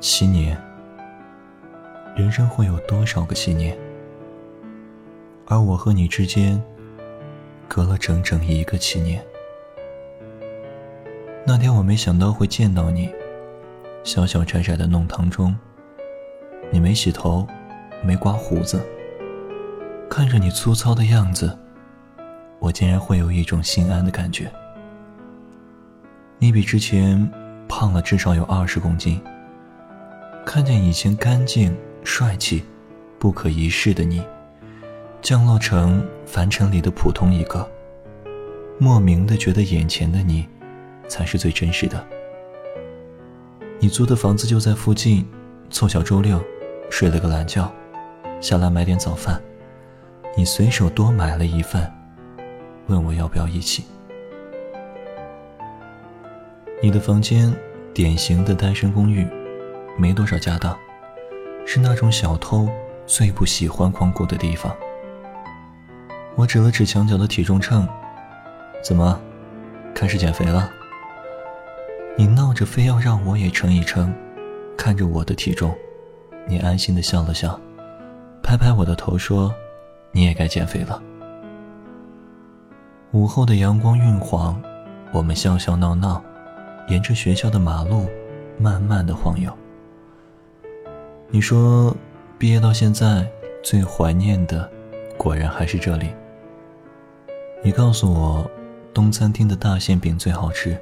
七年，人生会有多少个七年？而我和你之间，隔了整整一个七年。那天我没想到会见到你，小小窄窄的弄堂中，你没洗头，没刮胡子。看着你粗糙的样子，我竟然会有一种心安的感觉。你比之前胖了至少有二十公斤。看见以前干净、帅气、不可一世的你，降落成凡尘里的普通一个，莫名的觉得眼前的你，才是最真实的。你租的房子就在附近，凑巧周六，睡了个懒觉，下来买点早饭，你随手多买了一份，问我要不要一起。你的房间，典型的单身公寓。没多少家当，是那种小偷最不喜欢光顾的地方。我指了指墙角的体重秤，怎么，开始减肥了？你闹着非要让我也称一称，看着我的体重，你安心的笑了笑，拍拍我的头说：“你也该减肥了。”午后的阳光晕黄，我们笑笑闹闹，沿着学校的马路，慢慢的晃悠。你说，毕业到现在最怀念的，果然还是这里。你告诉我，东餐厅的大馅饼最好吃，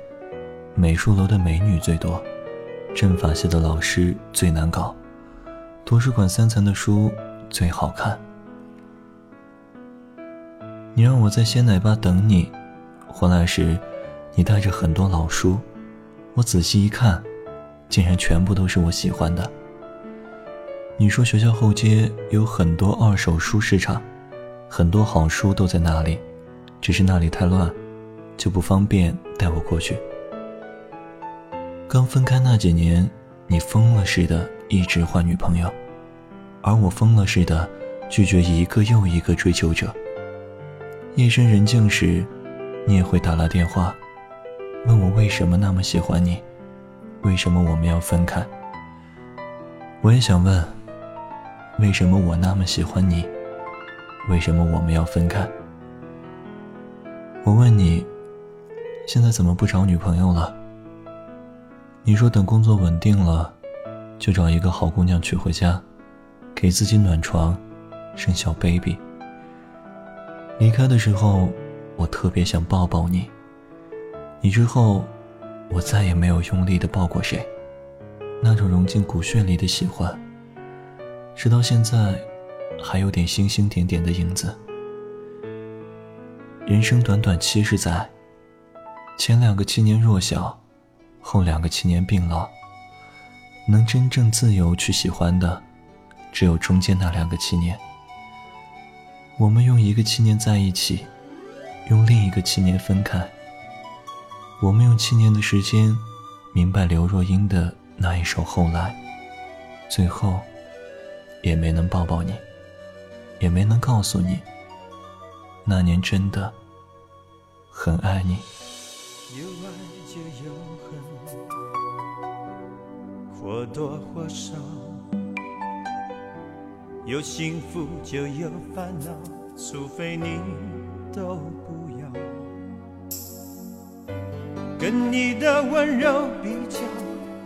美术楼的美女最多，政法系的老师最难搞，图书馆三层的书最好看。你让我在鲜奶吧等你，回来时，你带着很多老书，我仔细一看，竟然全部都是我喜欢的。你说学校后街有很多二手书市场，很多好书都在那里，只是那里太乱，就不方便带我过去。刚分开那几年，你疯了似的一直换女朋友，而我疯了似的拒绝一个又一个追求者。夜深人静时，你也会打来电话，问我为什么那么喜欢你，为什么我们要分开。我也想问。为什么我那么喜欢你？为什么我们要分开？我问你，现在怎么不找女朋友了？你说等工作稳定了，就找一个好姑娘娶回家，给自己暖床，生小 baby。离开的时候，我特别想抱抱你。你之后，我再也没有用力的抱过谁，那种融进骨血里的喜欢。直到现在，还有点星星点点的影子。人生短短七十载，前两个七年弱小，后两个七年病老。能真正自由去喜欢的，只有中间那两个七年。我们用一个七年在一起，用另一个七年分开。我们用七年的时间，明白刘若英的那一首《后来》，最后。也没能抱抱你，也没能告诉你，那年真的很爱你。有爱就有恨，或多或少；有幸福就有烦恼，除非你都不要。跟你的温柔比较，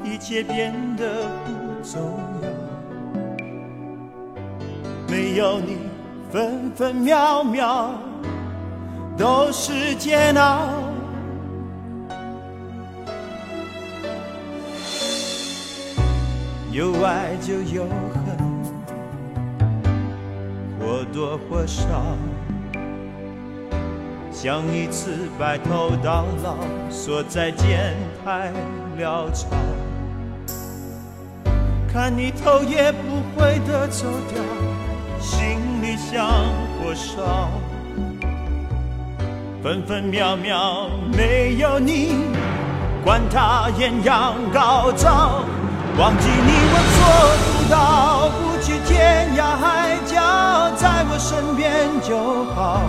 一切变得不重要。没有你，分分秒秒都是煎熬。有爱就有恨，或多或少。想一次白头到老，说再见太潦草。看你头也不回的走掉。心里像火烧，分分秒秒没有你，管它艳阳高照。忘记你我做不到，不去天涯海角，在我身边就好。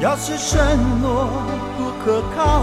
要是承诺不可靠，